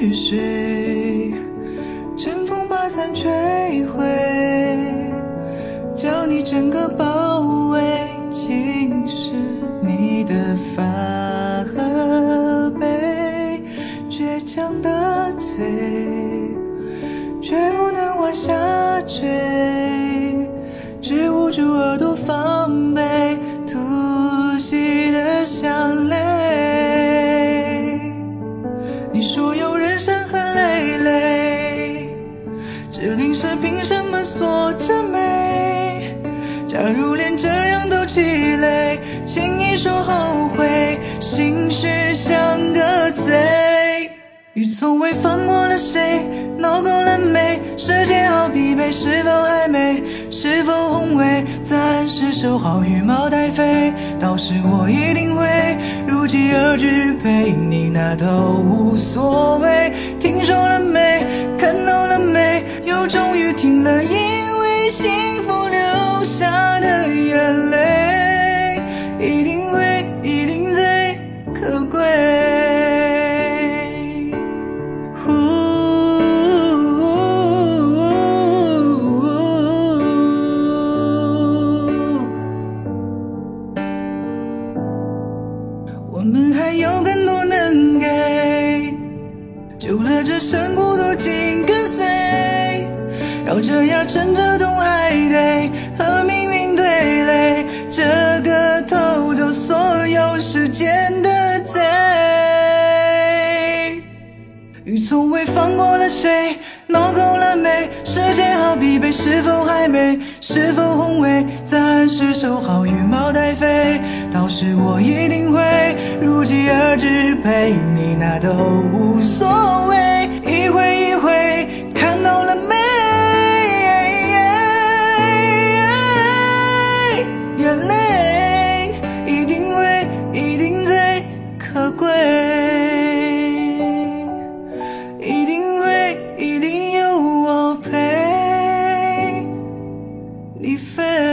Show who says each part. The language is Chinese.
Speaker 1: 雨水，乘风把伞吹毁，将你整个包围，侵蚀你的发和背，倔强的嘴，却不能往下坠，只捂住耳朵防是凭什么锁着眉？假如连这样都气馁，轻易说后悔，心虚像个贼。雨从未放过了谁，闹够了没？世界好疲惫，是否还美？是否宏伟？暂时收好羽毛待飞，到时我一定会如期而至，陪你那都无所谓。听说了没？看到？又终于听了，因为幸福流下的眼泪，一定会，一定最可贵。我们还有更多能给，就让这深谷多紧跟随，绕着呀乘着痛，还得和命运对垒，这个偷走所有时间的贼。雨从未放过了谁，闹够了没？世界好疲惫，是否还美？是否宏伟？暂时收好羽毛待飞，到时我一定会如期而至，陪你那都无所谓。You fe